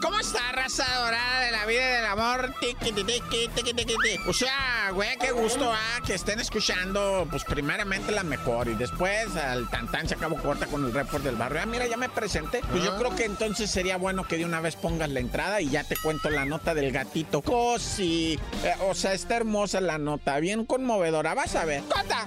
¿Cómo está, raza dorada de la vida y del amor? Tiki, tiki, tiki, tiki, tiki. O sea, güey, qué gusto, ah, que estén escuchando, pues primeramente la mejor y después al tantán se acabó corta con el report del barrio. Ah, mira, ya me presenté. Pues yo creo que entonces sería bueno que de una vez pongas la entrada y ya te cuento la nota del gatito. Cosi. Eh, o sea, está hermosa la nota, bien conmovedora. Vas a ver. ¡Cota!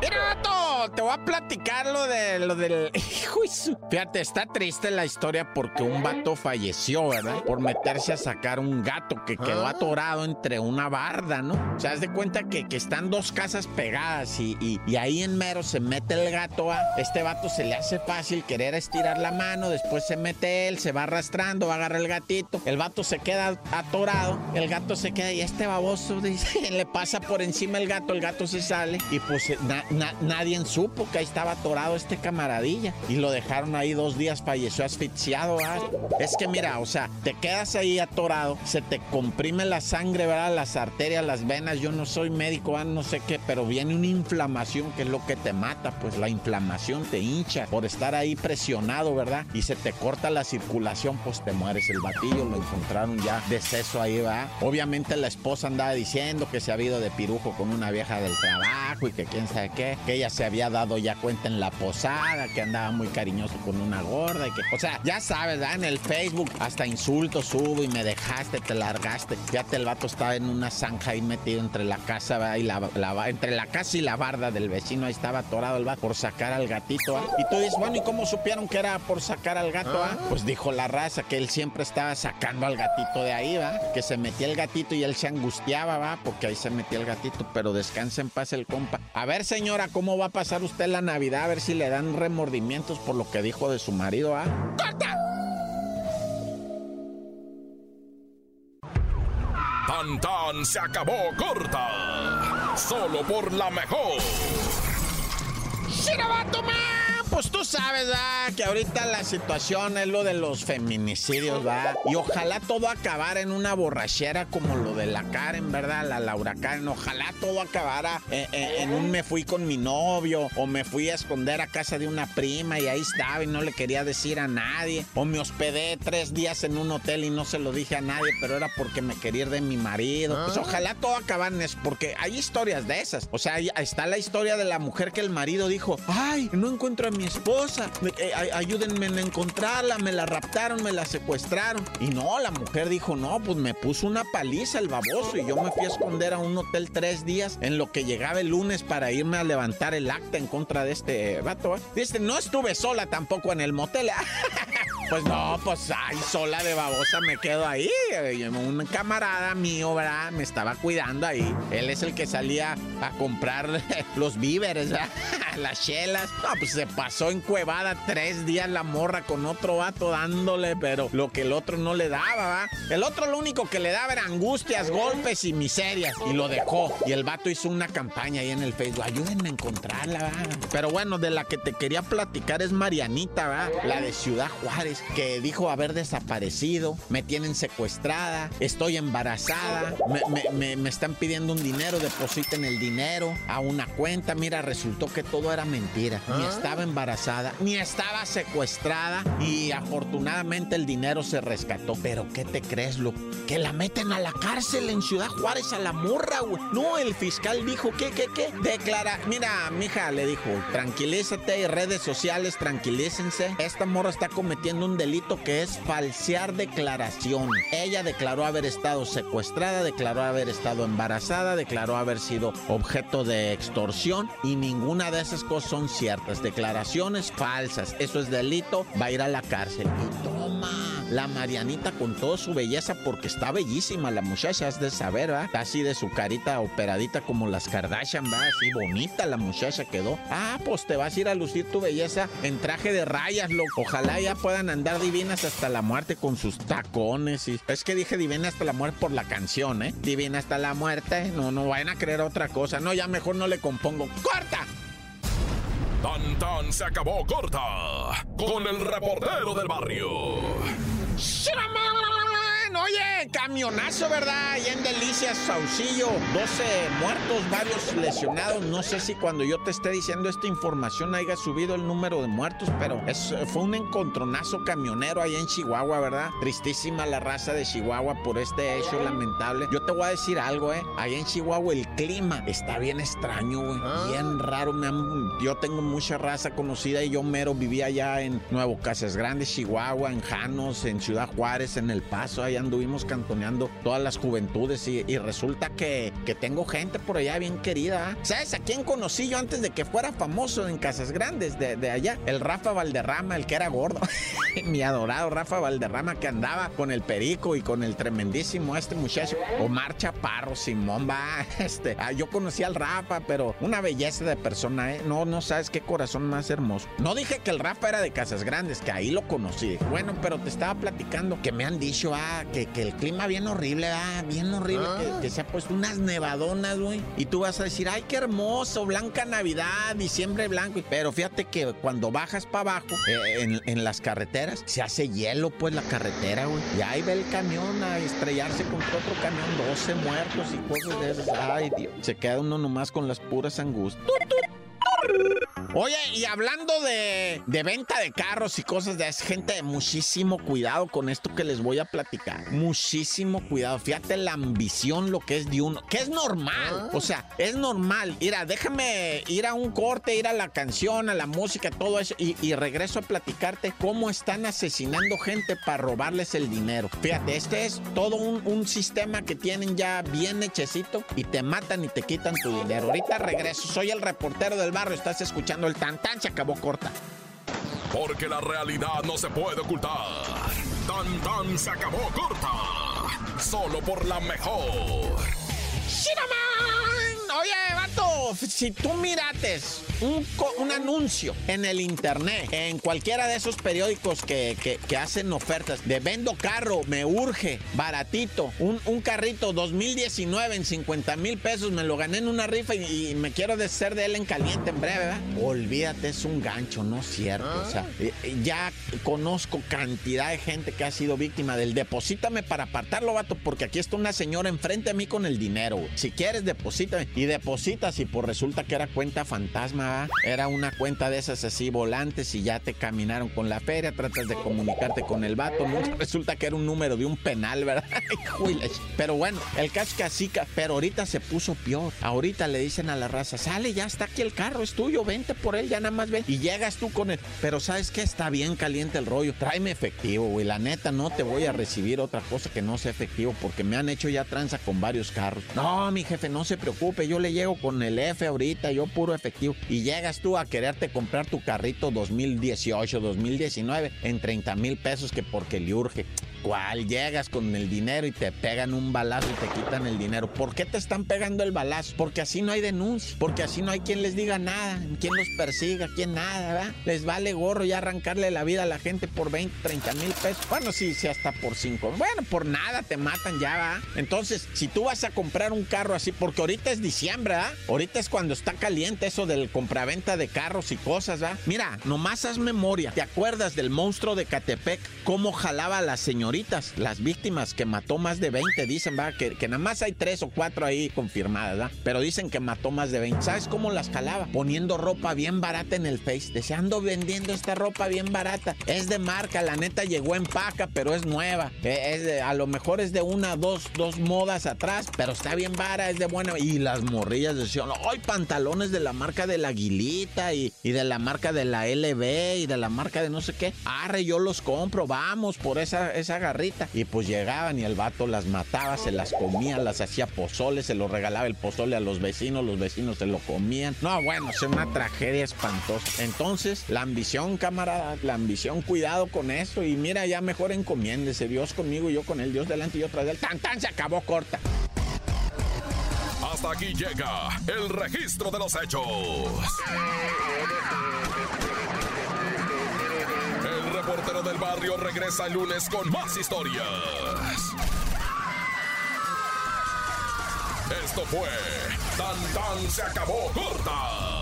Mira, Vato, te voy a platicar lo de lo del. Hijo Fíjate, está triste la historia porque un vato falleció, ¿verdad? Por meterse a sacar un gato que quedó atorado entre una barda, ¿no? O sea, haz de cuenta que, que están dos casas pegadas y, y- y ahí en mero se mete el gato a. Este vato se le hace fácil querer estirar la mano, después se mete él, se va arrastrando, va a agarrar el gatito. El vato se queda atorado, el gato se queda y este baboso dice, le pasa por encima el gato, el gato se sale y pues na- na- nadie supo que ahí estaba atorado este camaradilla y lo dejaron ahí dos días, falleció asfixiado. ¿verdad? Es que mira, o sea, te quedas ahí atorado, se te comprime la sangre, ¿verdad? Las arterias, las venas, yo no soy médico, ¿verdad? no sé qué, pero viene una inflamación que es lo que te mata, pues la inflamación te hincha por estar ahí presionado, ¿verdad? Y se te corta la circulación, pues te mueres. El batillo lo encontraron ya deceso ahí, va. Obviamente la esposa andaba diciendo que se había ido de pirujo con una vieja del trabajo y que quién sabe qué, que ella se había dado ya cuenta en la posada, que andaba muy cariñoso con una gorda y que, o sea, ya sabes, ¿verdad? En el Facebook hasta insultos subo y me dejaste, te largaste. Fíjate, el vato estaba en una zanja ahí metido entre la casa, ¿verdad? Y la, la- entre la casa y la barda del vecino, ahí estaba atorado el vato por sacar al gatito, ¿ah? Y tú dices, bueno, ¿y cómo supieron que era por sacar al gato, ah? Pues dijo la raza que él siempre estaba sacando al gatito de ahí, ¿va? Que se metía el gatito y él se angustiaba, ¿va? Porque ahí se metía el gatito, pero descansa en paz el compa. A ver, señora, ¿cómo va a pasar usted la Navidad? A ver si le dan remordimientos por lo que dijo de su marido, ¿ah? ¡Corta! Tan tan se acabó corta. Solo por la mejor. ¡Shirabato, man! Pues tú sabes, ¿va? Que ahorita la situación es lo de los feminicidios, ¿va? Y ojalá todo acabara en una borrachera como lo de la Karen, ¿verdad? La Laura Karen. Ojalá todo acabara eh, eh, en un me fui con mi novio o me fui a esconder a casa de una prima y ahí estaba y no le quería decir a nadie. O me hospedé tres días en un hotel y no se lo dije a nadie, pero era porque me quería ir de mi marido. Pues ojalá todo acabara en eso, porque hay historias de esas. O sea, ahí está la historia de la mujer que el marido dijo, ay, no encuentro a mi esposa, me- eh, ay- ayúdenme en encontrarla, me la raptaron, me la secuestraron. Y no, la mujer dijo, no, pues me puso una paliza el baboso y yo me fui a esconder a un hotel tres días en lo que llegaba el lunes para irme a levantar el acta en contra de este vato. ¿eh? Dice, no estuve sola tampoco en el motel. Pues no, pues ay, sola de babosa me quedo ahí. Un camarada mío, ¿verdad? Me estaba cuidando ahí. Él es el que salía a comprar los víveres, ¿verdad? Las chelas. No, pues se pasó en cuevada tres días la morra con otro vato dándole, pero lo que el otro no le daba, ¿va? El otro lo único que le daba era angustias, golpes y miserias. Y lo dejó. Y el vato hizo una campaña ahí en el Facebook. Ayúdenme a encontrarla, ¿va? Pero bueno, de la que te quería platicar es Marianita, ¿va? La de Ciudad Juárez, que dijo haber desaparecido. Me tienen secuestrada. Estoy embarazada. Me, me- me- me están pidiendo un dinero. Depositen el dinero a una cuenta. Mira, resultó que todo era mentira. Ni estaba embarazada, ni estaba secuestrada. Y afortunadamente el dinero se rescató. Pero ¿qué te crees, lo Que la meten a la cárcel en Ciudad Juárez a la morra, güey. No, el fiscal dijo, ¿qué, qué, qué? Declara, mira, mija, le dijo, tranquilízate, redes sociales, tranquilícense. Esta morra está cometiendo un delito que es falsear declaración. Ella declaró haber estado secuestrada, declaró haber estado embarazada, declaró haber sido objeto de extorsión y ninguna de esas cosas son ciertas. Declaraciones falsas. Eso es delito, va a ir a la cárcel. La Marianita con toda su belleza, porque está bellísima la muchacha, es de saber. Está así de su carita operadita como las Kardashian, va, así bonita la muchacha quedó. Ah, pues te vas a ir a lucir tu belleza en traje de rayas, loco. Ojalá ya puedan andar divinas hasta la muerte con sus tacones. Y... Es que dije divina hasta la muerte por la canción, ¿eh? Divina hasta la muerte. No, no vayan a creer otra cosa. No, ya mejor no le compongo. ¡Corta! Tan tan se acabó corta con el reportero del barrio. Shit, I'm out. Oye, camionazo, ¿verdad? Y en Delicias, Saucillo. 12 muertos, varios lesionados. No sé si cuando yo te esté diciendo esta información haya subido el número de muertos, pero es, fue un encontronazo camionero allá en Chihuahua, ¿verdad? Tristísima la raza de Chihuahua por este hecho lamentable. Yo te voy a decir algo, ¿eh? Allá en Chihuahua el clima está bien extraño, güey. Bien raro. Me yo tengo mucha raza conocida y yo mero vivía allá en Nuevo Casas Grandes, Chihuahua, en Janos, en Ciudad Juárez, en El Paso, allá anduvimos cantoneando todas las juventudes y, resulta que, que, tengo gente por allá bien querida. ¿Sabes a quién conocí yo antes de que fuera famoso en Casas Grandes de, de allá? El Rafa Valderrama, el que era gordo. Mi adorado Rafa Valderrama que andaba con el perico y con el tremendísimo este muchacho. Omar Chaparro, Simón, va. Este, ah, yo conocí al Rafa, pero una belleza de persona, ¿eh? No, no sabes qué corazón más hermoso. No dije que el Rafa era de Casas Grandes, que ahí lo conocí. Bueno, pero te estaba platicando que me han dicho, ah, que, el clima bien horrible, ah, bien horrible, que, ah. se ha puesto unas nevadonas, güey. Y tú vas a decir, ay, qué hermoso, blanca Navidad, diciembre blanco. Pero fíjate que cuando bajas para abajo, eh, en, las carreteras, se hace hielo, pues, la carretera, güey. Y ahí ve el camión a estrellarse contra otro camión, 12 muertos y cosas de esas. Ay, Dios. Se queda uno nomás con las puras angustias. Oye, y hablando de, venta de carros y cosas de esa, gente, muchísimo cuidado con esto que les voy a platicar. Muchísimo cuidado. Fíjate la ambición, lo que es de uno, que es normal. Ah. O sea, es normal. Mira, déjame ir a un corte, ir a la canción, a la música, todo eso, y, regreso a platicarte cómo están asesinando gente para robarles el dinero. Fíjate, este es todo un, un sistema que tienen ya bien hechecito y te matan y te quitan tu dinero. Ahorita regreso. Soy el reportero del barrio. Estás escuchando el tan tan se acabó corta. Porque la realidad no se puede ocultar. Tan tan se acabó corta. Solo por la mejor. Vato, si tú mirates un, anuncio en el internet, en cualquiera de esos periódicos que, hacen ofertas de vendo carro, me urge, baratito, un, carrito 2019 en 50 mil pesos, me lo gané en una rifa y, me quiero deshacer de él en caliente en breve, ¿verdad? Olvídate, es un gancho, no es cierto. O sea, ah. eh, ya conozco cantidad de gente que ha sido víctima del deposítame para apartarlo, vato, porque aquí está una señora enfrente a mí con el dinero. Si quieres, deposítame. Y depositas y por resulta que era cuenta fantasma era una cuenta de esas así volantes y ya te caminaron con la feria, tratas de comunicarte con el vato, resulta que era un número de un penal, ¿verdad? pero bueno, el caso que así, pero ahorita se puso peor. Ahorita le dicen a la raza, sale, ya está aquí el carro, es tuyo, vente por él, ya nada más ven. Y llegas tú con él. Pero ¿sabes qué? Está bien caliente el rollo. Tráeme efectivo, güey. La neta, no te voy a recibir otra cosa que no sea efectivo porque me han hecho ya tranza con varios carros. No, mi jefe, no se preocupe, yo le llego con el F ahorita, yo puro efectivo. Y llegas tú a quererte comprar tu carrito 2018, 2019 en 30 mil pesos que porque le urge. ¿Cuál? Llegas con el dinero y te pegan un balazo y te quitan el dinero. ¿Por qué te están pegando el balazo? Porque así no hay denuncia, porque así no hay quien les diga nada, quien los persiga, quien nada, ¿verdad? Les vale gorro ya arrancarle la vida a la gente por 20, 30 mil pesos. Bueno, sí, sí, hasta por 5. Bueno, por nada te matan ya, ¿va? Entonces, si tú vas a comprar un carro así, porque ahorita es diciembre, ¿verdad? Ahorita es cuando está caliente eso del compraventa de carros y cosas, ¿verdad? Mira, nomás haz memoria. ¿Te acuerdas del monstruo de Catepec? ¿Cómo jalaba a la señora? Las víctimas que mató más de 20, dicen, va, que, que nada más hay tres o cuatro ahí confirmadas. Pero dicen que mató más de 20. ¿Sabes cómo las jalaba? Poniendo ropa bien barata en el Face. Deseando vendiendo esta ropa bien barata. Es de marca, la neta llegó en paca, pero es nueva. Eh, es a lo mejor es de una, dos, dos modas atrás, pero está bien vara, es de buena. Y las morrillas decían, ¡ay, pantalones de la marca de la Aguilita y, y de la marca de la LB y de la marca de no sé qué! Arre, yo los compro, vamos por esa, esa garrita. Y pues llegaban y el vato las mataba, se las comía, las hacía pozole, se lo regalaba el pozole a los vecinos, los vecinos se lo comían. No, bueno, es una tragedia espantosa. Entonces, la ambición, camarada, la ambición, cuidado con eso. Y mira, ya mejor encomiéndese. Dios conmigo y yo con él, Dios delante y yo tras él. Tan, tan, se acabó corta. Hasta aquí llega el registro de los hechos. Reportero del barrio regresa el lunes con más historias. Esto fue Tan Tan se acabó corta